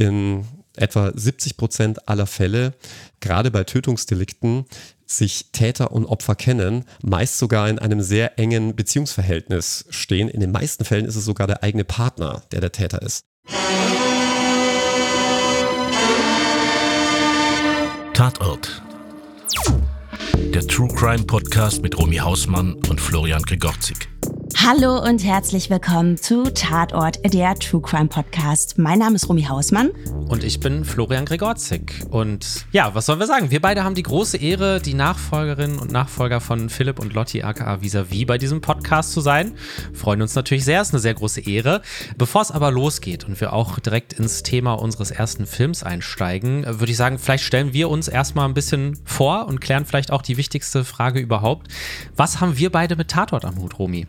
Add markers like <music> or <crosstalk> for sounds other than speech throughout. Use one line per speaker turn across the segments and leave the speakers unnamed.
in etwa 70 Prozent aller Fälle, gerade bei Tötungsdelikten, sich Täter und Opfer kennen, meist sogar in einem sehr engen Beziehungsverhältnis stehen. In den meisten Fällen ist es sogar der eigene Partner, der der Täter ist.
Tatort. Der True Crime Podcast mit Romy Hausmann und Florian Gregorzik.
Hallo und herzlich willkommen zu Tatort, der True Crime Podcast. Mein Name ist Romy Hausmann.
Und ich bin Florian Gregorzik. Und ja, was sollen wir sagen? Wir beide haben die große Ehre, die Nachfolgerinnen und Nachfolger von Philipp und Lotti aka Vis-a-vis bei diesem Podcast zu sein. Freuen uns natürlich sehr, ist eine sehr große Ehre. Bevor es aber losgeht und wir auch direkt ins Thema unseres ersten Films einsteigen, würde ich sagen, vielleicht stellen wir uns erstmal ein bisschen vor und klären vielleicht auch die wichtigste Frage überhaupt. Was haben wir beide mit Tatort am Hut, Romy?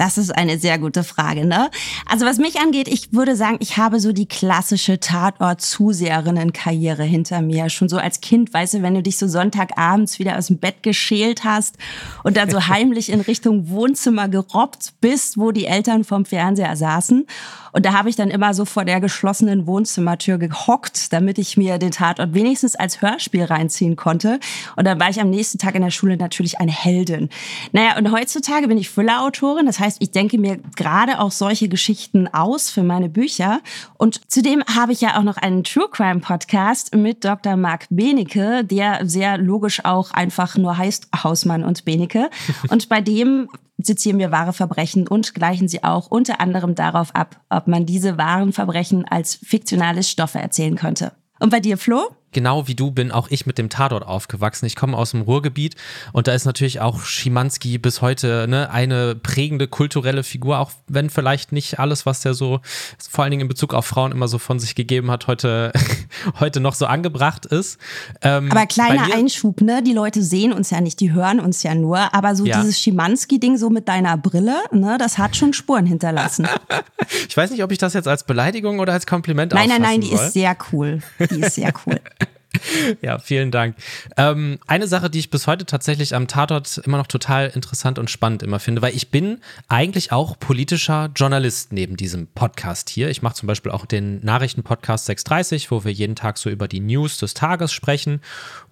Das ist eine sehr gute Frage, ne? Also was mich angeht, ich würde sagen, ich habe so die klassische Tatort-Zuseherinnen-Karriere hinter mir. Schon so als Kind, weißt du, wenn du dich so Sonntagabends wieder aus dem Bett geschält hast und dann so <laughs> heimlich in Richtung Wohnzimmer gerobbt bist, wo die Eltern vom Fernseher saßen. Und da habe ich dann immer so vor der geschlossenen Wohnzimmertür gehockt, damit ich mir den Tatort wenigstens als Hörspiel reinziehen konnte. Und dann war ich am nächsten Tag in der Schule natürlich eine Heldin. Naja, und heutzutage bin ich Füller-Autorin. Das heißt, ich denke mir gerade auch solche Geschichten aus für meine Bücher. Und zudem habe ich ja auch noch einen True Crime Podcast mit Dr. Marc Benecke, der sehr logisch auch einfach nur heißt Hausmann und Benecke. <laughs> Und bei dem sezieren wir wahre Verbrechen und gleichen sie auch unter anderem darauf ab, ob man diese wahren Verbrechen als fiktionale Stoffe erzählen könnte. Und bei dir, Flo?
Genau wie du bin auch ich mit dem Tatort aufgewachsen. Ich komme aus dem Ruhrgebiet und da ist natürlich auch Schimanski bis heute ne, eine prägende kulturelle Figur, auch wenn vielleicht nicht alles, was der so vor allen Dingen in Bezug auf Frauen immer so von sich gegeben hat, heute, <laughs> heute noch so angebracht ist.
Ähm, aber kleiner Einschub, ne? Die Leute sehen uns ja nicht, die hören uns ja nur. Aber so ja. dieses Schimanski-Ding so mit deiner Brille, ne, das hat schon Spuren hinterlassen. <laughs>
ich weiß nicht, ob ich das jetzt als Beleidigung oder als Kompliment
Nein, nein, nein, die soll. ist sehr cool. Die ist sehr cool. <laughs> <laughs>
Ja, vielen Dank. Ähm, eine Sache, die ich bis heute tatsächlich am Tatort immer noch total interessant und spannend immer finde, weil ich bin eigentlich auch politischer Journalist neben diesem Podcast hier. Ich mache zum Beispiel auch den Nachrichtenpodcast 630, wo wir jeden Tag so über die News des Tages sprechen.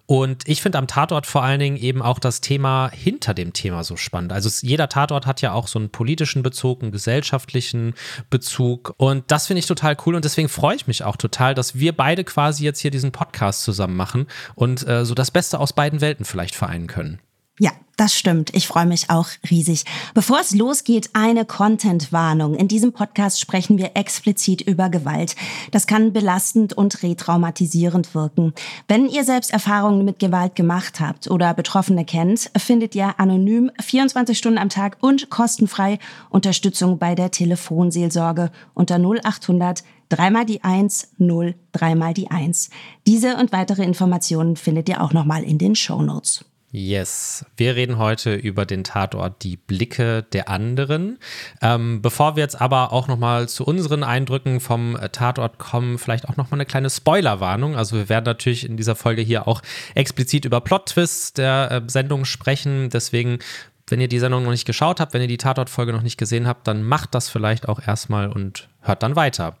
Und ich finde am Tatort vor allen Dingen eben auch das Thema hinter dem Thema so spannend. Also jeder Tatort hat ja auch so einen politischen Bezug, einen gesellschaftlichen Bezug. Und das finde ich total cool. Und deswegen freue ich mich auch total, dass wir beide quasi jetzt hier diesen Podcast zusammen machen und äh, so das Beste aus beiden Welten vielleicht vereinen können.
Ja, das stimmt. Ich freue mich auch riesig. Bevor es losgeht, eine Content-Warnung. In diesem Podcast sprechen wir explizit über Gewalt. Das kann belastend und retraumatisierend wirken. Wenn ihr selbst Erfahrungen mit Gewalt gemacht habt oder Betroffene kennt, findet ihr anonym 24 Stunden am Tag und kostenfrei Unterstützung bei der Telefonseelsorge unter 0800 dreimal die 1, 0, dreimal die 1. Diese und weitere Informationen findet ihr auch nochmal in den Show Notes.
Yes, wir reden heute über den Tatort Die Blicke der anderen. Ähm, bevor wir jetzt aber auch nochmal zu unseren Eindrücken vom Tatort kommen, vielleicht auch nochmal eine kleine Spoilerwarnung. Also wir werden natürlich in dieser Folge hier auch explizit über Plot-Twists der äh, Sendung sprechen. Deswegen wenn ihr die Sendung noch nicht geschaut habt, wenn ihr die Tatort-Folge noch nicht gesehen habt, dann macht das vielleicht auch erstmal und hört dann weiter.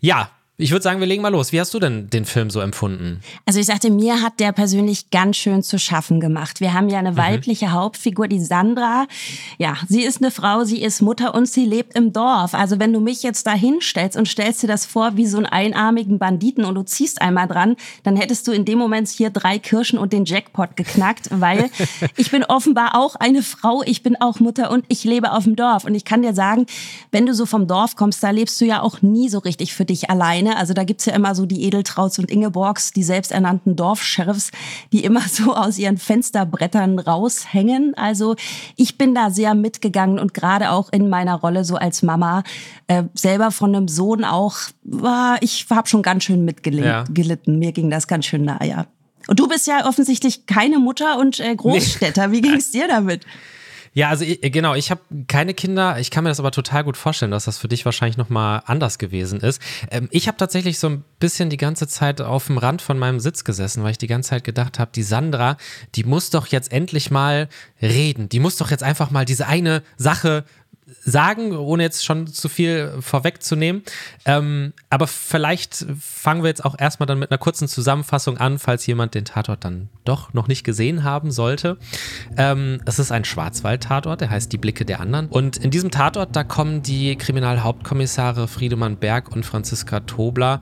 Ja, ich würde sagen, wir legen mal los. Wie hast du denn den Film so empfunden?
Also ich sagte, mir hat der persönlich ganz schön zu schaffen gemacht. Wir haben ja eine mhm. weibliche Hauptfigur, die Sandra. Ja, sie ist eine Frau, sie ist Mutter und sie lebt im Dorf. Also wenn du mich jetzt da hinstellst und stellst dir das vor wie so einen einarmigen Banditen und du ziehst einmal dran, dann hättest du in dem Moment hier drei Kirschen und den Jackpot geknackt, weil <laughs> ich bin offenbar auch eine Frau, ich bin auch Mutter und ich lebe auf dem Dorf. Und ich kann dir sagen, wenn du so vom Dorf kommst, da lebst du ja auch nie so richtig für dich alleine ne? Also da gibt's ja immer so die Edeltrauts und Ingeborgs, die selbsternannten Dorfsheriffs, die immer <laughs> so aus ihren Fensterbrettern raushängen. Also ich bin da sehr mitgegangen und gerade auch in meiner Rolle so als Mama, äh, selber von einem Sohn auch, war, ich habe schon ganz schön mitgelitten. Ja. Mir ging das ganz schön nahe, ja. Und du bist ja offensichtlich keine Mutter und äh, Großstädter. Wie <laughs> ging es dir damit?
Ja, also ich, genau, ich habe keine Kinder. Ich kann mir das aber total gut vorstellen, dass das für dich wahrscheinlich nochmal anders gewesen ist. Ähm, ich habe tatsächlich so ein bisschen die ganze Zeit auf dem Rand von meinem Sitz gesessen, weil ich die ganze Zeit gedacht habe, die Sandra, die muss doch jetzt endlich mal reden. Die muss doch jetzt einfach mal diese eine Sache sagen, ohne jetzt schon zu viel vorwegzunehmen. Ähm, aber vielleicht fangen wir jetzt auch erstmal dann mit einer kurzen Zusammenfassung an, falls jemand den Tatort dann doch noch nicht gesehen haben sollte. Ähm, es ist ein Schwarzwald-Tatort, der heißt Die Blicke der anderen. Und in diesem Tatort, da kommen die Kriminalhauptkommissare Friedemann Berg und Franziska Tobler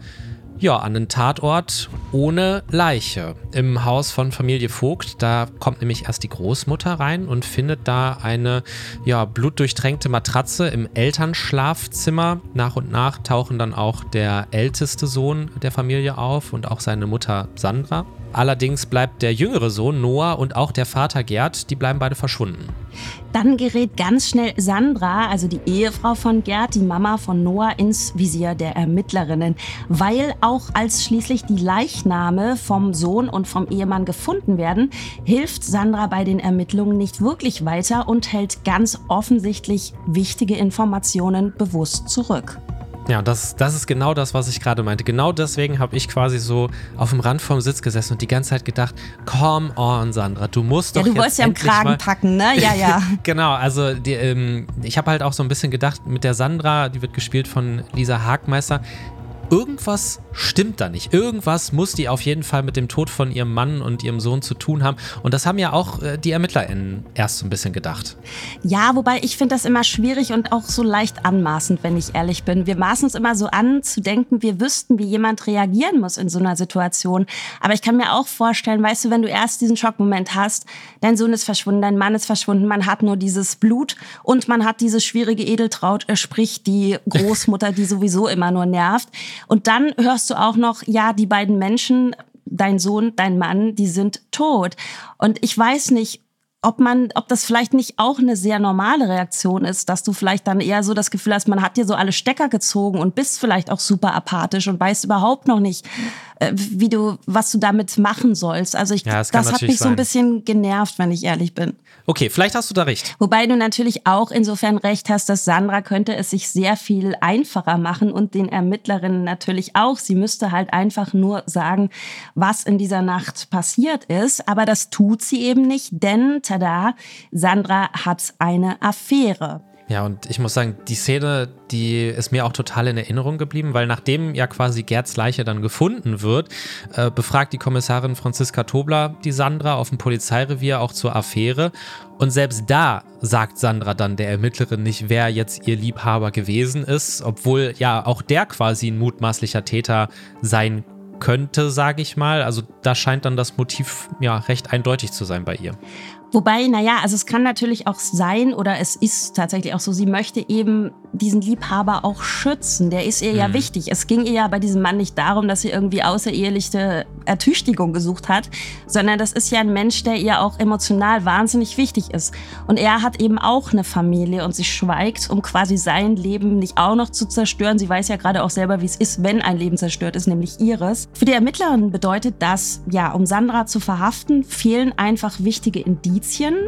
ja, an den Tatort ohne Leiche. Im Haus von Familie Vogt, da kommt nämlich erst die Großmutter rein und findet da eine ja, blutdurchtränkte Matratze im Elternschlafzimmer. Nach und nach tauchen dann auch der älteste Sohn der Familie auf und auch seine Mutter Sandra. Allerdings bleibt der jüngere Sohn Noah und auch der Vater Gerd, die bleiben beide verschwunden.
Dann gerät ganz schnell Sandra, also die Ehefrau von Gerd, die Mama von Noah, ins Visier der Ermittlerinnen, weil auch als schließlich die Leichname vom Sohn und vom Ehemann gefunden werden, hilft Sandra bei den Ermittlungen nicht wirklich weiter und hält ganz offensichtlich wichtige Informationen bewusst zurück.
Ja, das, das ist genau das, was ich gerade meinte. Genau deswegen habe ich quasi so auf dem Rand vom Sitz gesessen und die ganze Zeit gedacht, come on, Sandra, du musst doch
Ja, du wolltest ja im Kragen packen, ne? Ja, ja. <laughs>
genau, also die, ähm, ich habe halt auch so ein bisschen gedacht, mit der Sandra, die wird gespielt von Lisa Hagmeister, irgendwas stimmt da nicht. Irgendwas muss die auf jeden Fall mit dem Tod von ihrem Mann und ihrem Sohn zu tun haben. Und das haben ja auch äh, die ErmittlerInnen erst so ein bisschen gedacht.
Ja, wobei ich finde das immer schwierig und auch so leicht anmaßend, wenn ich ehrlich bin. Wir maßen es immer so an, zu denken, wir wüssten, wie jemand reagieren muss in so einer Situation. Aber ich kann mir auch vorstellen, weißt du, wenn du erst diesen Schockmoment hast, dein Sohn ist verschwunden, dein Mann ist verschwunden, man hat nur dieses Blut und man hat diese schwierige Edeltraut, äh, sprich die Großmutter, die sowieso immer nur nervt. Und dann hörst du auch noch, ja, die beiden Menschen, dein Sohn, dein Mann, die sind tot. Und ich weiß nicht, ob man, ob das vielleicht nicht auch eine sehr normale Reaktion ist, dass du vielleicht dann eher so das Gefühl hast, man hat dir so alle Stecker gezogen und bist vielleicht auch super apathisch und weißt überhaupt noch nicht, wie du, was du damit machen sollst. Also ich, ja, das, das hat mich sein. so ein bisschen genervt, wenn ich ehrlich bin.
Okay, vielleicht hast du da recht.
Wobei du natürlich auch insofern recht hast, dass Sandra könnte es sich sehr viel einfacher machen und den Ermittlerinnen natürlich auch. Sie müsste halt einfach nur sagen, was in dieser Nacht passiert ist. Aber das tut sie eben nicht, denn tada, Sandra hat eine Affäre.
Ja, und ich muss sagen, die Szene, die ist mir auch total in Erinnerung geblieben, weil nachdem ja quasi Gerds Leiche dann gefunden wird, äh, befragt die Kommissarin Franziska Tobler die Sandra auf dem Polizeirevier auch zur Affäre. Und selbst da sagt Sandra dann der Ermittlerin nicht, wer jetzt ihr Liebhaber gewesen ist, obwohl ja auch der quasi ein mutmaßlicher Täter sein könnte, sage ich mal. Also da scheint dann das Motiv ja recht eindeutig zu sein bei ihr.
Wobei, naja, also es kann natürlich auch sein oder es ist tatsächlich auch so, sie möchte eben diesen Liebhaber auch schützen. Der ist ihr mhm. ja wichtig. Es ging ihr ja bei diesem Mann nicht darum, dass sie irgendwie außereheliche Ertüchtigung gesucht hat, sondern das ist ja ein Mensch, der ihr auch emotional wahnsinnig wichtig ist. Und er hat eben auch eine Familie und sie schweigt, um quasi sein Leben nicht auch noch zu zerstören. Sie weiß ja gerade auch selber, wie es ist, wenn ein Leben zerstört ist, nämlich ihres. Für die Ermittlerin bedeutet das, ja, um Sandra zu verhaften, fehlen einfach wichtige Indizien,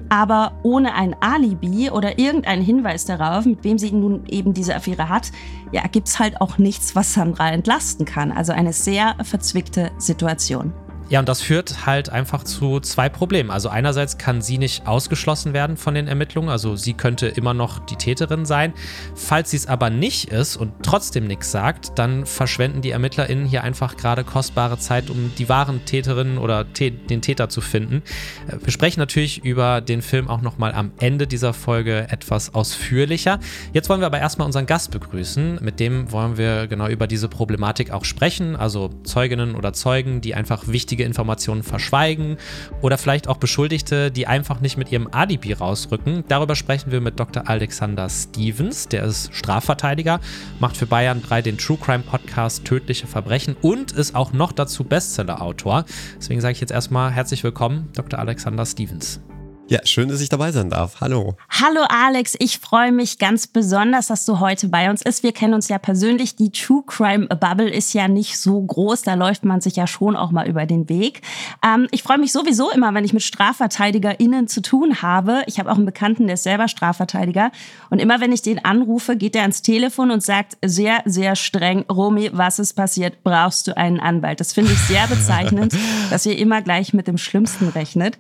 aber ohne ein Alibi oder irgendeinen Hinweis darauf, mit wem sie nun eben diese Affäre hat, ja, es halt auch nichts, was Sandra entlasten kann. Also eine sehr verzwickte Situation.
Ja, und das führt halt einfach zu zwei Problemen. Also einerseits kann sie nicht ausgeschlossen werden von den Ermittlungen, also sie könnte immer noch die Täterin sein. Falls sie es aber nicht ist und trotzdem nichts sagt, dann verschwenden die ErmittlerInnen hier einfach gerade kostbare Zeit, um die wahren Täterinnen oder den Täter zu finden. Äh, wir sprechen natürlich über den Film auch nochmal am Ende dieser Folge etwas ausführlicher. Jetzt wollen wir aber erstmal unseren Gast begrüßen. Mit dem wollen wir genau über diese Problematik auch sprechen, also Zeuginnen oder Zeugen, die einfach wichtig wichtige Informationen verschweigen oder vielleicht auch Beschuldigte, die einfach nicht mit ihrem Alibi rausrücken. Darüber sprechen wir mit Dr. Alexander Stevens, der ist Strafverteidiger, macht für Bayern 3 den True Crime Podcast Tödliche Verbrechen und ist auch noch dazu Bestseller-Autor. Deswegen sage ich jetzt erstmal herzlich willkommen, Dr. Alexander Stevens.
Ja, schön, dass ich dabei sein darf. Hallo.
Hallo Alex, ich freue mich ganz besonders, dass du heute bei uns bist. Wir kennen uns ja persönlich. Die True Crime Bubble ist ja nicht so groß, da läuft man sich ja schon auch mal über den Weg. Ähm, ich freue mich sowieso immer, wenn ich mit StrafverteidigerInnen zu tun habe. Ich habe auch einen Bekannten, der ist selber Strafverteidiger. Und immer wenn ich den anrufe, geht er ans Telefon und sagt sehr, sehr streng, Romy, was ist passiert? Brauchst du einen Anwalt? Das finde ich sehr bezeichnend, <laughs> dass ihr immer gleich mit dem Schlimmsten rechnet.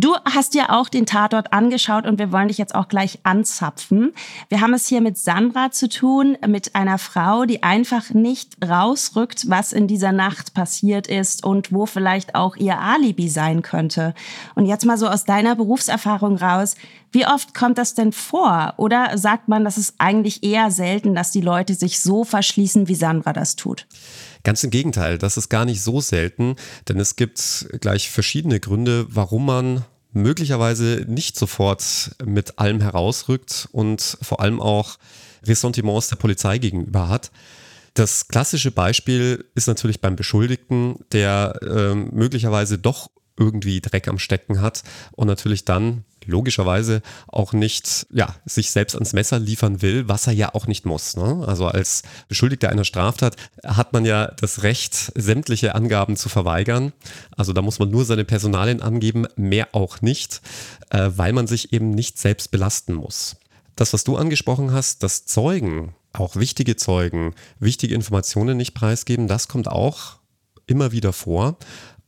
Du hast dir auch den Tatort angeschaut und wir wollen dich jetzt auch gleich anzapfen. Wir haben es hier mit Sandra zu tun, mit einer Frau, die einfach nicht rausrückt, was in dieser Nacht passiert ist und wo vielleicht auch ihr Alibi sein könnte. Und jetzt mal so aus deiner Berufserfahrung raus, wie oft kommt das denn vor? Oder sagt man, das ist eigentlich eher selten, dass die Leute sich so verschließen, wie Sandra das tut?
Ganz im Gegenteil, das ist gar nicht so selten, denn es gibt gleich verschiedene Gründe, warum man möglicherweise nicht sofort mit allem herausrückt und vor allem auch Ressentiments der Polizei gegenüber hat. Das klassische Beispiel ist natürlich beim Beschuldigten, der äh, möglicherweise doch irgendwie Dreck am Stecken hat und natürlich dann logischerweise auch nicht ja, sich selbst ans Messer liefern will, was er ja auch nicht muss. Ne? Also als Beschuldigter einer Straftat hat man ja das Recht, sämtliche Angaben zu verweigern. Also da muss man nur seine Personalien angeben, mehr auch nicht, äh, weil man sich eben nicht selbst belasten muss. Das, was du angesprochen hast, dass Zeugen, auch wichtige Zeugen, wichtige Informationen nicht preisgeben, das kommt auch immer wieder vor.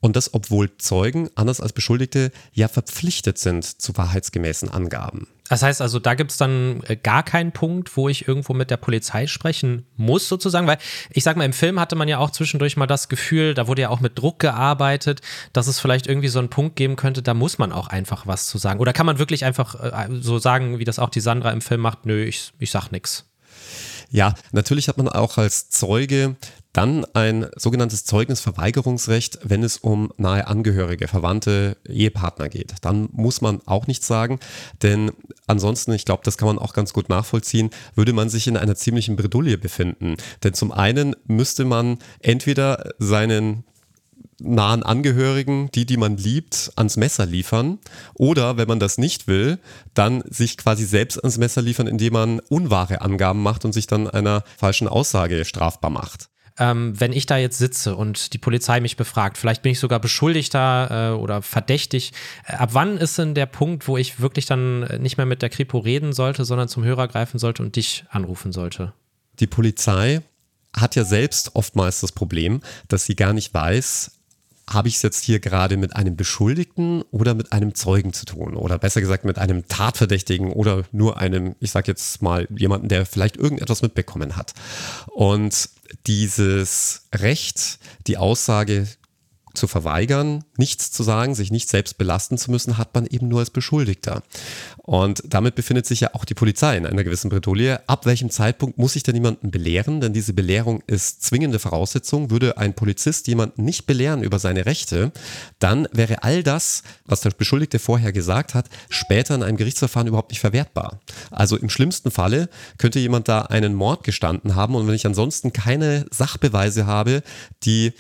Und das, obwohl Zeugen, anders als Beschuldigte, ja verpflichtet sind zu wahrheitsgemäßen Angaben.
Das heißt also, da gibt es dann äh, gar keinen Punkt, wo ich irgendwo mit der Polizei sprechen muss, sozusagen. Weil ich sag mal, im Film hatte man ja auch zwischendurch mal das Gefühl, da wurde ja auch mit Druck gearbeitet, dass es vielleicht irgendwie so einen Punkt geben könnte, da muss man auch einfach was zu sagen. Oder kann man wirklich einfach äh, so sagen, wie das auch die Sandra im Film macht, nö, ich, ich sag nichts.
Ja, natürlich hat man auch als Zeuge dann ein sogenanntes Zeugnisverweigerungsrecht, wenn es um nahe Angehörige, Verwandte, Ehepartner geht. Dann muss man auch nichts sagen, denn ansonsten, ich glaube, das kann man auch ganz gut nachvollziehen, würde man sich in einer ziemlichen Bredouille befinden. Denn zum einen müsste man entweder seinen nahen Angehörigen, die, die man liebt, ans Messer liefern. Oder wenn man das nicht will, dann sich quasi selbst ans Messer liefern, indem man unwahre Angaben macht und sich dann einer falschen Aussage strafbar macht
ähm, wenn ich da jetzt sitze und die Polizei mich befragt, vielleicht bin ich sogar Beschuldigter äh, oder verdächtig, äh, ab wann ist denn der Punkt, wo ich wirklich dann nicht mehr mit der Kripo reden sollte, sondern zum Hörer greifen sollte und dich anrufen sollte?
Die Polizei hat ja selbst oftmals das Problem, dass sie gar nicht weiß, habe ich es jetzt hier gerade mit einem Beschuldigten oder mit einem Zeugen zu tun? Oder besser gesagt mit einem Tatverdächtigen oder nur einem, ich sage jetzt mal, jemanden, der vielleicht irgendetwas mitbekommen hat. Und dieses Recht, die Aussage zu verweigern, nichts zu sagen, sich nicht selbst belasten zu müssen, hat man eben nur als Beschuldigter. Und damit befindet sich ja auch die Polizei in einer gewissen Bredouille. Ab welchem Zeitpunkt muss ich denn jemanden belehren? Denn diese Belehrung ist zwingende Voraussetzung. Würde ein Polizist jemanden nicht belehren über seine Rechte, dann wäre all das, was der Beschuldigte vorher gesagt hat, später in einem Gerichtsverfahren überhaupt nicht verwertbar. Also im schlimmsten Falle könnte jemand da einen Mord gestanden haben und wenn ich ansonsten keine Sachbeweise habe, die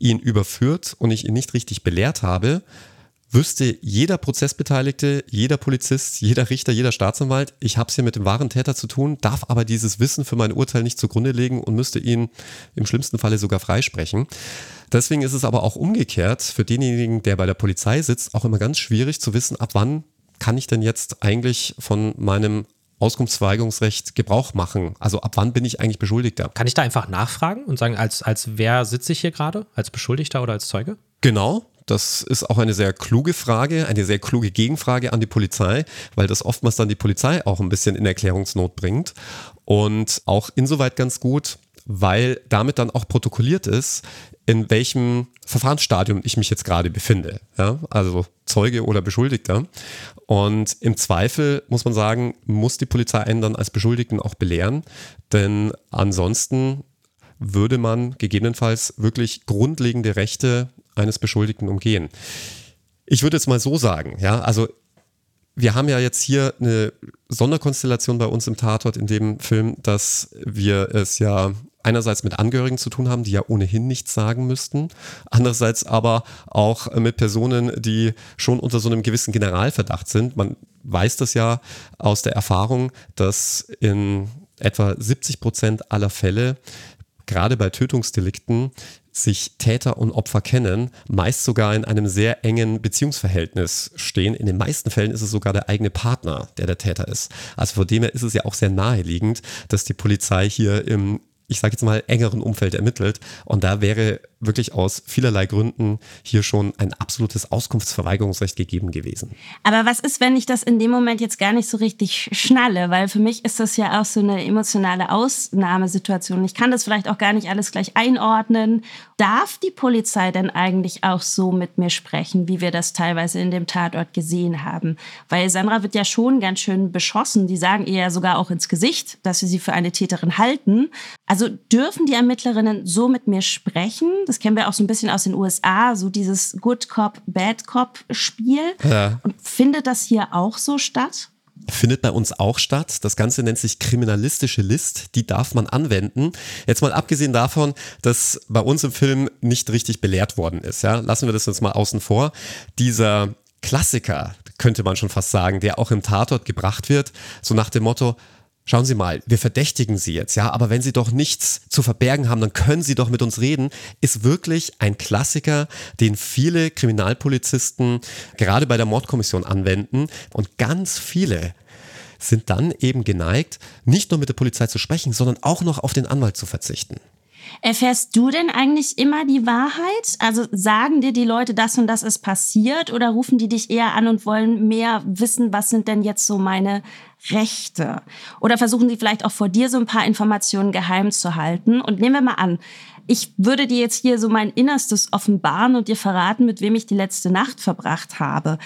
ihn überführt und ich ihn nicht richtig belehrt habe, wüsste jeder Prozessbeteiligte, jeder Polizist, jeder Richter, jeder Staatsanwalt, ich habe es hier mit dem wahren Täter zu tun, darf aber dieses Wissen für mein Urteil nicht zugrunde legen und müsste ihn im schlimmsten Falle sogar freisprechen. Deswegen ist es aber auch umgekehrt für denjenigen, der bei der Polizei sitzt, auch immer ganz schwierig zu wissen, ab wann kann ich denn jetzt eigentlich von meinem Auskunftsverweigerungsrecht Gebrauch machen? Also ab wann bin ich eigentlich Beschuldigter?
Kann ich da einfach nachfragen und sagen, als, als wer sitze ich hier gerade? Als Beschuldigter oder als Zeuge?
Genau. Das ist auch eine sehr kluge Frage, eine sehr kluge Gegenfrage an die Polizei, weil das oftmals dann die Polizei auch ein bisschen in Erklärungsnot bringt. Und auch insoweit ganz gut, weil damit dann auch protokolliert ist, in welchem Verfahrensstadium ich mich jetzt gerade befinde. Ja? Also Zeuge oder Beschuldigter. Und im Zweifel muss man sagen, muss die Polizei einen dann als Beschuldigten auch belehren, denn ansonsten würde man gegebenenfalls wirklich grundlegende Rechte eines Beschuldigten umgehen. Ich würde jetzt mal so sagen, ja, also wir haben ja jetzt hier eine Sonderkonstellation bei uns im Tatort in dem Film, dass wir es ja einerseits mit Angehörigen zu tun haben, die ja ohnehin nichts sagen müssten, andererseits aber auch mit Personen, die schon unter so einem gewissen Generalverdacht sind. Man weiß das ja aus der Erfahrung, dass in etwa 70 Prozent aller Fälle gerade bei Tötungsdelikten sich Täter und Opfer kennen, meist sogar in einem sehr engen Beziehungsverhältnis stehen. In den meisten Fällen ist es sogar der eigene Partner, der der Täter ist. Also von dem her ist es ja auch sehr naheliegend, dass die Polizei hier im ich sage jetzt mal, engeren Umfeld ermittelt. Und da wäre wirklich aus vielerlei Gründen hier schon ein absolutes Auskunftsverweigerungsrecht gegeben gewesen.
Aber was ist, wenn ich das in dem Moment jetzt gar nicht so richtig schnalle? Weil für mich ist das ja auch so eine emotionale Ausnahmesituation. Ich kann das vielleicht auch gar nicht alles gleich einordnen. Darf die Polizei denn eigentlich auch so mit mir sprechen, wie wir das teilweise in dem Tatort gesehen haben? Weil Sandra wird ja schon ganz schön beschossen. Die sagen ihr ja sogar auch ins Gesicht, dass sie sie für eine Täterin halten. Also dürfen die Ermittlerinnen so mit mir sprechen? Das kennen wir auch so ein bisschen aus den USA, so dieses Good Cop, Bad Cop Spiel. Ja. Und findet das hier auch so statt?
findet bei uns auch statt. Das Ganze nennt sich kriminalistische List. Die darf man anwenden. Jetzt mal abgesehen davon, dass bei uns im Film nicht richtig belehrt worden ist. Ja? Lassen wir das jetzt mal außen vor. Dieser Klassiker, könnte man schon fast sagen, der auch im Tatort gebracht wird, so nach dem Motto, Schauen Sie mal, wir verdächtigen Sie jetzt, ja, aber wenn Sie doch nichts zu verbergen haben, dann können Sie doch mit uns reden, ist wirklich ein Klassiker, den viele Kriminalpolizisten gerade bei der Mordkommission anwenden und ganz viele sind dann eben geneigt, nicht nur mit der Polizei zu sprechen, sondern auch noch auf den Anwalt zu verzichten.
Erfährst du denn eigentlich immer die Wahrheit? Also sagen dir die Leute, das und das ist passiert oder rufen die dich eher an und wollen mehr wissen, was sind denn jetzt so meine Rechte? Oder versuchen sie vielleicht auch vor dir so ein paar Informationen geheim zu halten? Und nehmen wir mal an, ich würde dir jetzt hier so mein Innerstes offenbaren und dir verraten, mit wem ich die letzte Nacht verbracht habe.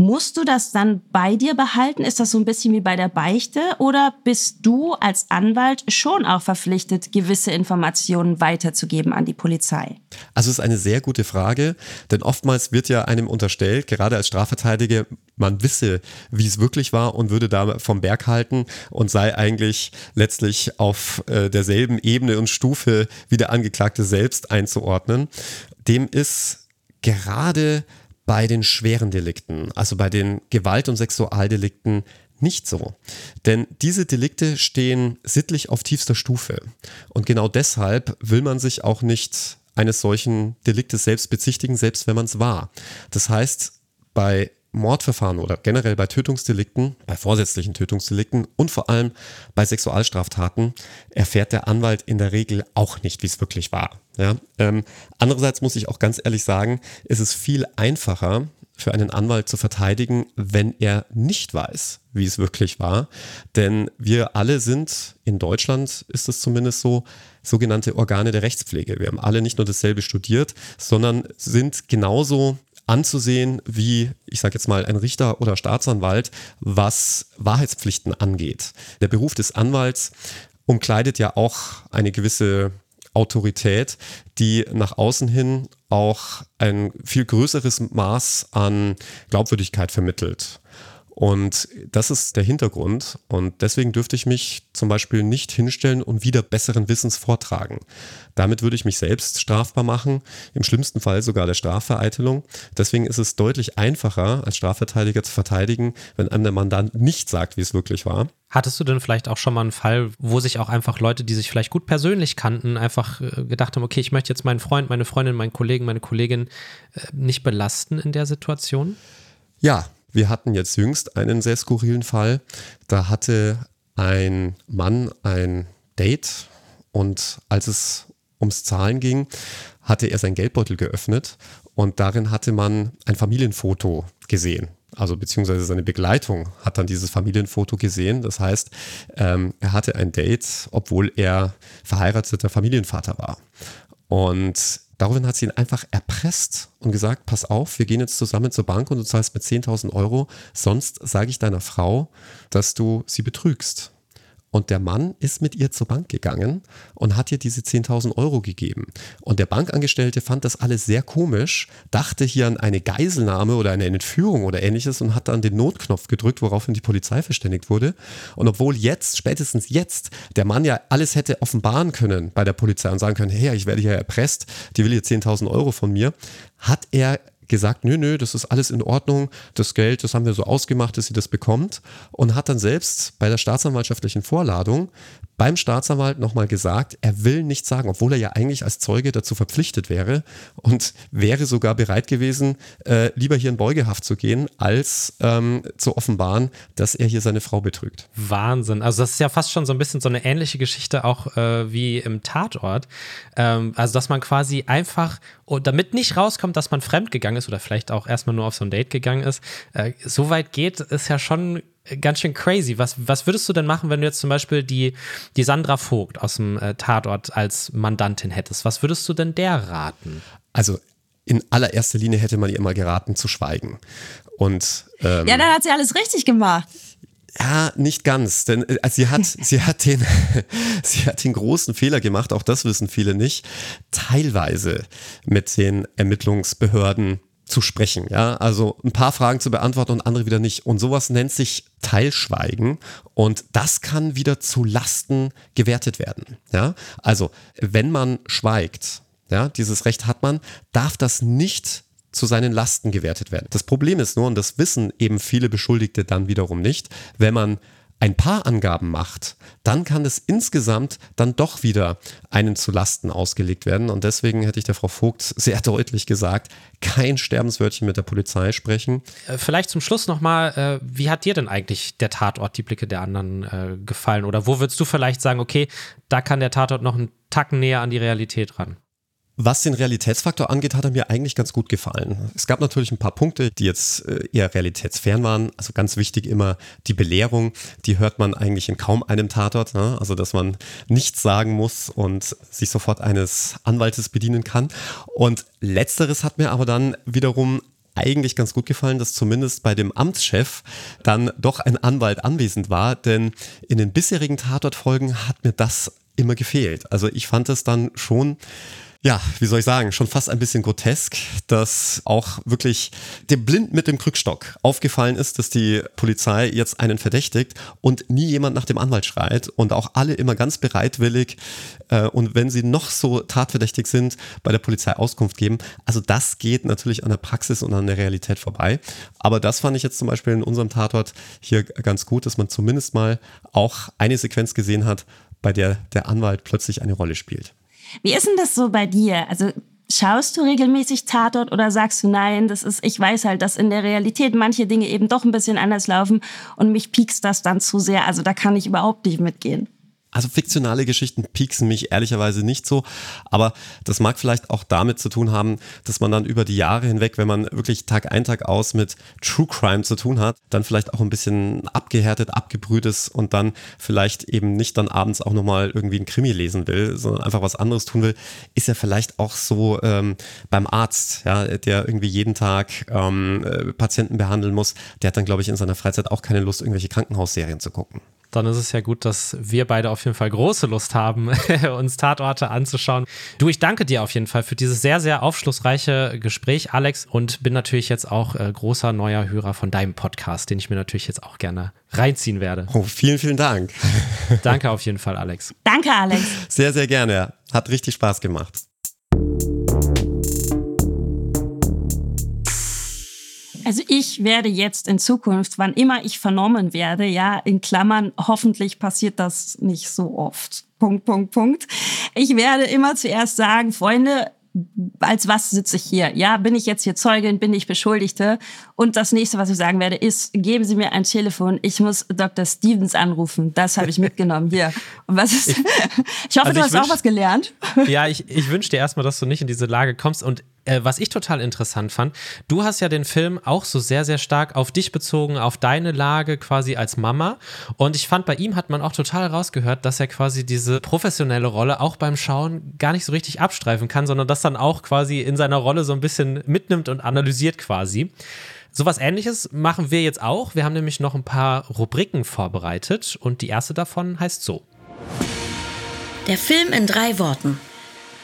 Musst du das dann bei dir behalten? Ist das so ein bisschen wie bei der Beichte? Oder bist du als Anwalt schon auch verpflichtet, gewisse Informationen weiterzugeben an die Polizei?
Also es ist eine sehr gute Frage, denn oftmals wird ja einem unterstellt, gerade als Strafverteidiger, man wisse, wie es wirklich war und würde da vom Berg halten und sei eigentlich letztlich auf äh, derselben Ebene und Stufe wie der Angeklagte selbst einzuordnen. Dem ist gerade bei den schweren Delikten, also bei den Gewalt- und Sexualdelikten, nicht so. Denn diese Delikte stehen sittlich auf tiefster Stufe. Und genau deshalb will man sich auch nicht eines solchen Deliktes selbst bezichtigen, selbst wenn man es war. Das heißt, bei Mordverfahren oder generell bei Tötungsdelikten, bei vorsätzlichen Tötungsdelikten und vor allem bei Sexualstraftaten erfährt der Anwalt in der Regel auch nicht, wie es wirklich war. Ja? Ähm, andererseits muss ich auch ganz ehrlich sagen, es ist viel einfacher für einen Anwalt zu verteidigen, wenn er nicht weiß, wie es wirklich war. Denn wir alle sind, in Deutschland ist es zumindest so, sogenannte Organe der Rechtspflege. Wir haben alle nicht nur dasselbe studiert, sondern sind genauso anzusehen wie, ich sage jetzt mal, ein Richter oder Staatsanwalt, was Wahrheitspflichten angeht. Der Beruf des Anwalts umkleidet ja auch eine gewisse Autorität, die nach außen hin auch ein viel größeres Maß an Glaubwürdigkeit vermittelt. Und das ist der Hintergrund. Und deswegen dürfte ich mich zum Beispiel nicht hinstellen und wieder besseren Wissens vortragen. Damit würde ich mich selbst strafbar machen, im schlimmsten Fall sogar der Strafvereitelung. Deswegen ist es deutlich einfacher, als Strafverteidiger zu verteidigen, wenn einem der Mandant nicht sagt, wie es wirklich war.
Hattest du denn vielleicht auch schon mal einen Fall, wo sich auch einfach Leute, die sich vielleicht gut persönlich kannten, einfach äh, gedacht haben, okay, ich möchte jetzt meinen Freund, meine Freundin, meinen Kollegen, meine Kollegin äh, nicht belasten in der Situation?
Ja, wir hatten jetzt jüngst einen sehr skurrilen Fall. Da hatte ein Mann ein Date und als es ums Zahlen ging, hatte er sein Geldbeutel geöffnet und darin hatte man ein Familienfoto gesehen. Also beziehungsweise seine Begleitung hat dann dieses Familienfoto gesehen. Das heißt, ähm, er hatte ein Date, obwohl er verheirateter Familienvater war. Und Daraufhin hat sie ihn einfach erpresst und gesagt, pass auf, wir gehen jetzt zusammen zur Bank und du zahlst mir 10.000 Euro, sonst sage ich deiner Frau, dass du sie betrügst. Und der Mann ist mit ihr zur Bank gegangen und hat ihr diese 10.000 Euro gegeben. Und der Bankangestellte fand das alles sehr komisch, dachte hier an eine Geiselnahme oder eine Entführung oder ähnliches und hat dann den Notknopf gedrückt, woraufhin die Polizei verständigt wurde. Und obwohl jetzt, spätestens jetzt, der Mann ja alles hätte offenbaren können bei der Polizei und sagen können, hey, ich werde hier erpresst, die will hier 10.000 Euro von mir, hat er gesagt, nö, nö, das ist alles in Ordnung, das Geld, das haben wir so ausgemacht, dass sie das bekommt und hat dann selbst bei der staatsanwaltschaftlichen Vorladung beim Staatsanwalt nochmal gesagt, er will nichts sagen, obwohl er ja eigentlich als Zeuge dazu verpflichtet wäre und wäre sogar bereit gewesen, äh, lieber hier in Beugehaft zu gehen, als ähm, zu offenbaren, dass er hier seine Frau betrügt.
Wahnsinn. Also das ist ja fast schon so ein bisschen so eine ähnliche Geschichte auch äh, wie im Tatort. Ähm, also dass man quasi einfach, oh, damit nicht rauskommt, dass man fremdgegangen ist oder vielleicht auch erstmal nur auf so ein Date gegangen ist, äh, so weit geht, ist ja schon ganz schön crazy. Was, was würdest du denn machen, wenn du jetzt zum Beispiel die, die Sandra Vogt aus dem äh, Tatort als Mandantin hättest? Was würdest du denn der raten?
Also in allererster Linie hätte man ihr mal geraten zu schweigen. Und,
ähm, ja, dann hat sie alles richtig gemacht.
Ja, nicht ganz, denn äh, sie hat, <laughs> sie hat den, <laughs> sie hat den großen Fehler gemacht. Auch das wissen viele nicht. Teilweise mit den Ermittlungsbehörden zu sprechen, ja, also ein paar Fragen zu beantworten und andere wieder nicht. Und sowas nennt sich Teilschweigen und das kann wieder zu Lasten gewertet werden, ja. Also wenn man schweigt, ja, dieses Recht hat man, darf das nicht zu seinen Lasten gewertet werden. Das Problem ist nur, und das wissen eben viele Beschuldigte dann wiederum nicht, wenn man ein paar Angaben macht, dann kann es insgesamt dann doch wieder einen zu Lasten ausgelegt werden. Und deswegen hätte ich der Frau Vogt sehr <laughs> deutlich gesagt, kein Sterbenswörtchen mit der Polizei sprechen.
Äh, vielleicht zum Schluss nochmal, äh, wie hat dir denn eigentlich der Tatort, die Blicke der anderen äh, gefallen? Oder wo würdest du vielleicht sagen, okay, da kann der Tatort noch einen Tacken näher an die Realität ran?
Was den Realitätsfaktor angeht, hat er mir eigentlich ganz gut gefallen. Es gab natürlich ein paar Punkte, die jetzt äh, eher realitätsfern waren. Also ganz wichtig immer die Belehrung. Die hört man eigentlich in kaum einem Tatort. Ne? Also dass man nichts sagen muss und sich sofort eines Anwaltes bedienen kann. Und letzteres hat mir aber dann wiederum eigentlich ganz gut gefallen, dass zumindest bei dem Amtschef dann doch ein Anwalt anwesend war, denn in den bisherigen Tatortfolgen hat mir das immer gefehlt. Also ich fand es dann schon ja, wie soll ich sagen, schon fast ein bisschen grotesk, dass auch wirklich dem Blind mit dem Krückstock aufgefallen ist, dass die Polizei jetzt einen verdächtigt und nie jemand nach dem Anwalt schreit und auch alle immer ganz bereitwillig äh, und wenn sie noch so tatverdächtig sind, bei der Polizei Auskunft geben. Also das geht natürlich an der Praxis und an der Realität vorbei. Aber das fand ich jetzt zum Beispiel in unserem Tatort hier ganz gut, dass man zumindest mal auch eine Sequenz gesehen hat, bei der der Anwalt plötzlich eine Rolle spielt.
Wie ist denn das so bei dir? Also schaust du regelmäßig Tatort oder sagst du nein, das ist, ich weiß halt, dass in der Realität manche Dinge eben doch ein bisschen anders laufen und mich piekst das dann zu sehr. Also da kann ich überhaupt nicht mitgehen.
Also fiktionale Geschichten pieksen mich ehrlicherweise nicht so, aber das mag vielleicht auch damit zu tun haben, dass man dann über die Jahre hinweg, wenn man wirklich Tag ein, Tag aus mit True Crime zu tun hat, dann vielleicht auch ein bisschen abgehärtet, abgebrüht ist und dann vielleicht eben nicht dann abends auch nochmal irgendwie ein Krimi lesen will, sondern einfach was anderes tun will, ist ja vielleicht auch so ähm, beim Arzt, ja, der irgendwie jeden Tag ähm, äh, Patienten behandeln muss, der hat dann, glaube ich, in seiner Freizeit auch keine Lust, irgendwelche Krankenhausserien zu gucken
dann ist es ja gut, dass wir beide auf jeden Fall große Lust haben, <laughs> uns Tatorte anzuschauen. Du, ich danke dir auf jeden Fall für dieses sehr, sehr aufschlussreiche Gespräch, Alex, und bin natürlich jetzt auch äh, großer neuer Hörer von deinem Podcast, den ich mir natürlich jetzt auch gerne reinziehen werde.
Oh, vielen, vielen Dank. <laughs>
danke auf jeden Fall, Alex.
Danke, Alex.
Sehr, sehr gerne. Hat richtig Spaß gemacht.
Also ich werde jetzt in Zukunft, wann immer ich vernommen werde, ja, in Klammern, hoffentlich passiert das nicht so oft. Punkt, Punkt, Punkt. Ich werde immer zuerst sagen, Freunde, als was sitze ich hier? Ja, bin ich jetzt hier Zeugin, bin ich Beschuldigte? Und das nächste, was ich sagen werde, ist, geben Sie mir ein Telefon. Ich muss Dr. Stevens anrufen. Das habe ich mitgenommen hier. Und was ist? Ich, <laughs> ich hoffe, also du hast wünsch, auch was gelernt.
Ja, ich, ich wünsche dir erstmal, dass du nicht in diese Lage kommst. Und äh, was ich total interessant fand, du hast ja den Film auch so sehr, sehr stark auf dich bezogen, auf deine Lage quasi als Mama. Und ich fand, bei ihm hat man auch total rausgehört, dass er quasi diese professionelle Rolle auch beim Schauen gar nicht so richtig abstreifen kann, sondern das dann auch quasi in seiner Rolle so ein bisschen mitnimmt und analysiert quasi. Sowas ähnliches machen wir jetzt auch. Wir haben nämlich noch ein paar Rubriken vorbereitet und die erste davon heißt so.
Der Film in drei Worten.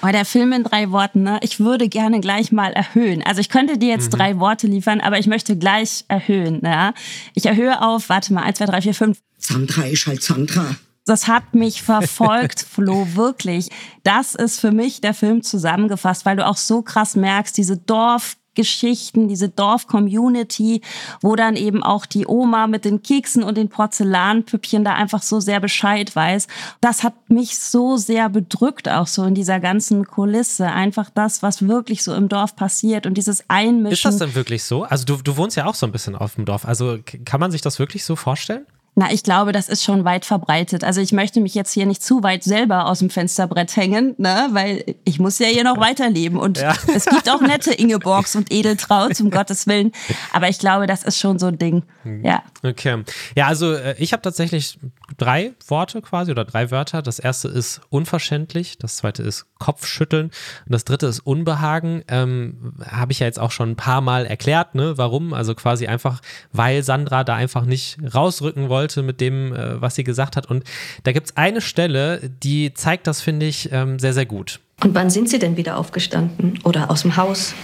Oh, der Film in drei Worten, ne? Ich würde gerne gleich mal erhöhen. Also ich könnte dir jetzt mhm. drei Worte liefern, aber ich möchte gleich erhöhen. Ne? Ich erhöhe auf, warte mal, eins, zwei, drei, vier, fünf.
Sandra ist halt Sandra.
Das hat mich verfolgt, <laughs> Flo, wirklich. Das ist für mich der Film zusammengefasst, weil du auch so krass merkst, diese Dorf Dorfgeschichten, diese Dorf-Community, wo dann eben auch die Oma mit den Keksen und den Porzellanpüppchen da einfach so sehr Bescheid weiß. Das hat mich so sehr bedrückt, auch so in dieser ganzen Kulisse. Einfach das, was wirklich so im Dorf passiert und dieses Einmischen. Ist
das denn wirklich so? Also du, du wohnst ja auch so ein bisschen auf dem Dorf. Also kann man sich das wirklich so vorstellen?
Na, ich glaube, das ist schon weit verbreitet. Also ich möchte mich jetzt hier nicht zu weit selber aus dem Fensterbrett hängen, ne? weil ich muss ja hier noch weiterleben. Und ja. <laughs> es gibt auch nette Ingeborgs und Edeltraut, um Gottes Willen. Aber ich glaube, das ist schon so ein Ding. Mhm. Ja.
Okay. Ja, also äh, ich habe tatsächlich drei Worte quasi oder drei Wörter. Das erste ist unverständlich, das zweite ist Kopfschütteln und das dritte ist Unbehagen. Ähm, habe ich ja jetzt auch schon ein paar Mal erklärt, ne? Warum? Also quasi einfach, weil Sandra da einfach nicht rausrücken wollte mit dem, äh, was sie gesagt hat. Und da gibt es eine Stelle, die zeigt das, finde ich, ähm, sehr, sehr gut.
Und wann sind Sie denn wieder aufgestanden? Oder aus dem Haus?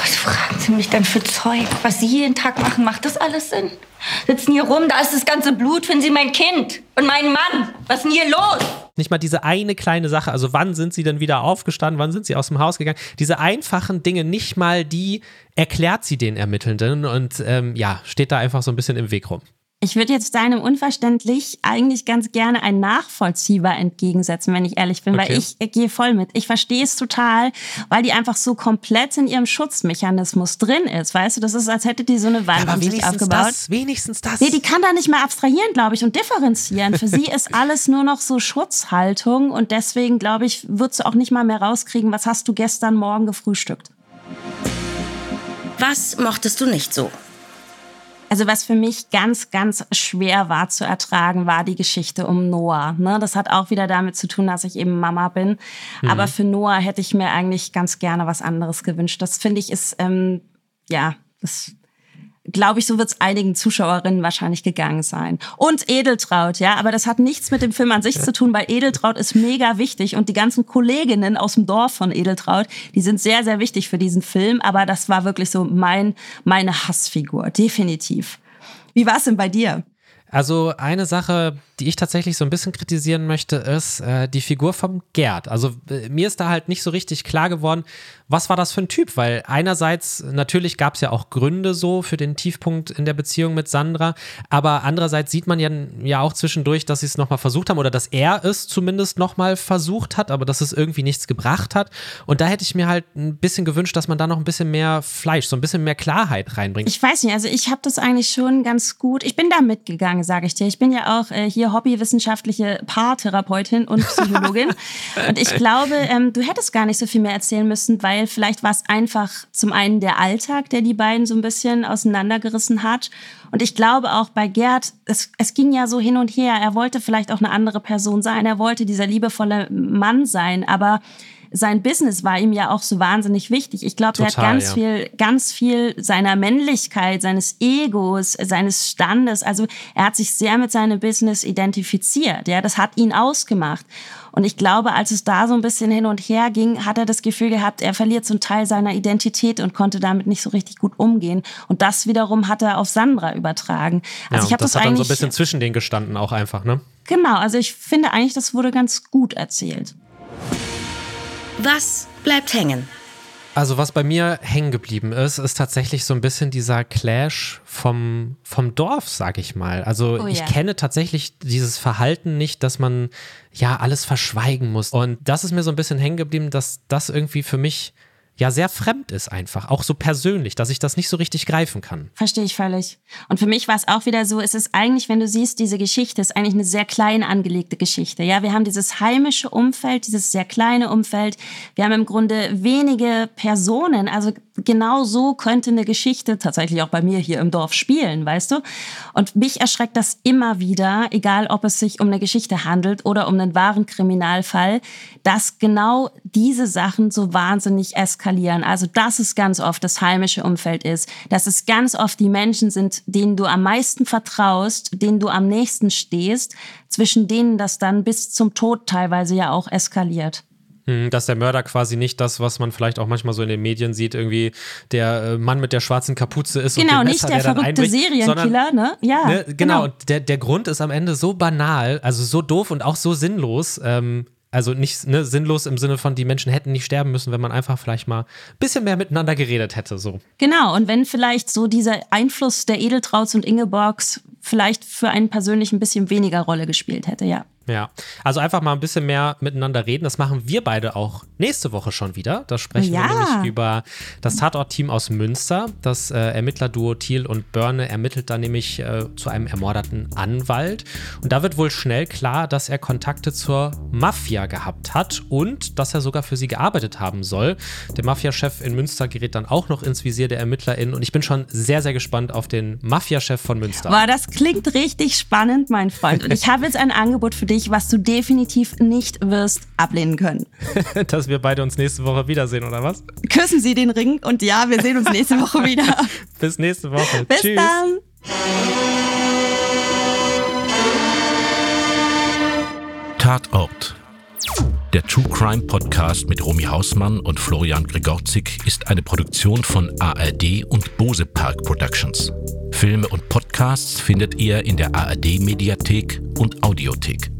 Was fragen Sie mich denn für Zeug? Was Sie jeden Tag machen, macht das alles Sinn? Sitzen hier rum, da ist das ganze Blut, finden Sie mein Kind und meinen Mann. Was ist denn hier los?
Nicht mal diese eine kleine Sache, also wann sind Sie denn wieder aufgestanden, wann sind Sie aus dem Haus gegangen? Diese einfachen Dinge, nicht mal die erklärt sie den Ermittelnden und ähm, ja, steht da einfach so ein bisschen im Weg rum.
Ich würde jetzt deinem Unverständlich eigentlich ganz gerne ein nachvollziehbar entgegensetzen, wenn ich ehrlich bin, okay. weil ich, ich gehe voll mit. Ich verstehe es total, weil die einfach so komplett in ihrem Schutzmechanismus drin ist. Weißt du, das ist, als hätte die so eine Wand ja, um sich aufgebaut.
Das, wenigstens das.
Nee, die kann da nicht mehr abstrahieren, glaube ich, und differenzieren. Für sie ist alles nur noch so Schutzhaltung und deswegen, glaube ich, wird sie auch nicht mal mehr rauskriegen, was hast du gestern Morgen gefrühstückt.
Was mochtest du nicht so?
Also was für mich ganz, ganz schwer war zu ertragen, war die Geschichte um Noah. Ne? Das hat auch wieder damit zu tun, dass ich eben Mama bin. Mhm. Aber für Noah hätte ich mir eigentlich ganz gerne was anderes gewünscht. Das finde ich ist, ähm, ja, das glaube ich, so wird es einigen Zuschauerinnen wahrscheinlich gegangen sein. Und Edeltraut, ja, aber das hat nichts mit dem Film an sich zu tun, weil Edeltraut ist mega wichtig und die ganzen Kolleginnen aus dem Dorf von Edeltraut, die sind sehr, sehr wichtig für diesen Film, aber das war wirklich so mein, meine Hassfigur, definitiv. Wie war es denn bei dir?
Also eine Sache, die ich tatsächlich so ein bisschen kritisieren möchte, ist äh, die Figur vom Gerd. Also äh, mir ist da halt nicht so richtig klar geworden, was war das für ein Typ? Weil einerseits, natürlich gab es ja auch Gründe so für den Tiefpunkt in der Beziehung mit Sandra, aber andererseits sieht man ja, ja auch zwischendurch, dass sie es nochmal versucht haben oder dass er es zumindest nochmal versucht hat, aber dass es irgendwie nichts gebracht hat. Und da hätte ich mir halt ein bisschen gewünscht, dass man da noch ein bisschen mehr Fleisch, so ein bisschen mehr Klarheit reinbringt.
Ich weiß nicht, also ich habe das eigentlich schon ganz gut, ich bin da mitgegangen, sage ich dir. Ich bin ja auch äh, hier hobbywissenschaftliche Paartherapeutin und Psychologin. <laughs> und ich glaube, ähm, du hättest gar nicht so viel mehr erzählen müssen, weil vielleicht war es einfach zum einen der Alltag, der die beiden so ein bisschen auseinandergerissen hat. Und ich glaube auch bei Gerd, es, es ging ja so hin und her. Er wollte vielleicht auch eine andere Person sein. Er wollte dieser liebevolle Mann sein, aber sein Business war ihm ja auch so wahnsinnig wichtig. Ich glaube, er hat ganz ja. viel, ganz viel seiner Männlichkeit, seines Egos, seines Standes. Also er hat sich sehr mit seinem Business identifiziert. Ja, das hat ihn ausgemacht. Und ich glaube, als es da so ein bisschen hin und her ging, hat er das Gefühl gehabt, er verliert so einen Teil seiner Identität und konnte damit nicht so richtig gut umgehen. Und das wiederum hat er auf Sandra übertragen.
Also ja, ich habe das, das hat dann so ein bisschen zwischen denen gestanden auch einfach, ne?
Genau, also ich finde eigentlich, das wurde ganz gut erzählt.
Was bleibt hängen?
Also was bei mir hängen geblieben ist, ist tatsächlich so ein bisschen dieser Clash vom, vom Dorf, sag ich mal. Also oh, ich kenne tatsächlich dieses Verhalten nicht, dass man ja alles verschweigen muss. Und das ist mir so ein bisschen hängen geblieben, dass das irgendwie für mich ja sehr fremd ist einfach, auch so persönlich, dass ich das nicht so richtig greifen kann.
Verstehe ich völlig. Und für mich war es auch wieder so, es ist eigentlich, wenn du siehst, diese Geschichte ist eigentlich eine sehr klein angelegte Geschichte. Ja, wir haben dieses heimische Umfeld, dieses sehr kleine Umfeld. Wir haben im Grunde wenige Personen, also genau so könnte eine Geschichte tatsächlich auch bei mir hier im Dorf spielen, weißt du? Und mich erschreckt das immer wieder, egal ob es sich um eine Geschichte handelt oder um einen wahren Kriminalfall, dass genau diese Sachen so wahnsinnig eskalieren. Also, dass es ganz oft das heimische Umfeld ist, dass es ganz oft die Menschen sind, denen du am meisten vertraust, denen du am nächsten stehst, zwischen denen das dann bis zum Tod teilweise ja auch eskaliert.
Hm, dass der Mörder quasi nicht das, was man vielleicht auch manchmal so in den Medien sieht, irgendwie der äh, Mann mit der schwarzen Kapuze ist.
Genau,
und
nicht der, der verrückte Serienkiller, ne? Ja. Ne,
genau, genau. Und der, der Grund ist am Ende so banal, also so doof und auch so sinnlos. Ähm, Also nicht ne, sinnlos im Sinne von, die Menschen hätten nicht sterben müssen, wenn man einfach vielleicht mal ein bisschen mehr miteinander geredet hätte. So.
Genau, und wenn vielleicht so dieser Einfluss der Edeltrauts und Ingeborgs vielleicht für einen persönlich ein bisschen weniger Rolle gespielt hätte, ja.
Ja, also einfach mal ein bisschen mehr miteinander reden. Das machen wir beide auch nächste Woche schon wieder. Da sprechen
ja.
wir nämlich über das Tatort-Team aus Münster. Das äh, Ermittlerduo Thiel und Börne ermittelt da nämlich äh, zu einem ermordeten Anwalt. Und da wird wohl schnell klar, dass er Kontakte zur Mafia gehabt hat und dass er sogar für sie gearbeitet haben soll. Der Mafia-Chef in Münster gerät dann auch noch ins Visier der ErmittlerInnen. Und ich bin schon sehr, sehr gespannt auf den Mafia-Chef von Münster.
Boah, das klingt richtig spannend, mein Freund. Und ich habe jetzt ein Angebot für dich, was du definitiv nicht wirst ablehnen können. <laughs>
Dass wir beide uns nächste Woche wiedersehen, oder was?
Küssen Sie den Ring und ja, wir sehen uns nächste Woche <laughs> wieder.
Bis nächste Woche.
Bis
Tschüss.
dann.
Tatort. Der True Crime Podcast mit Romy Hausmann und Florian Gregorzik ist eine Produktion von ARD und Bose Park Productions. Filme und Podcasts findet ihr in der ARD Mediathek und Audiothek.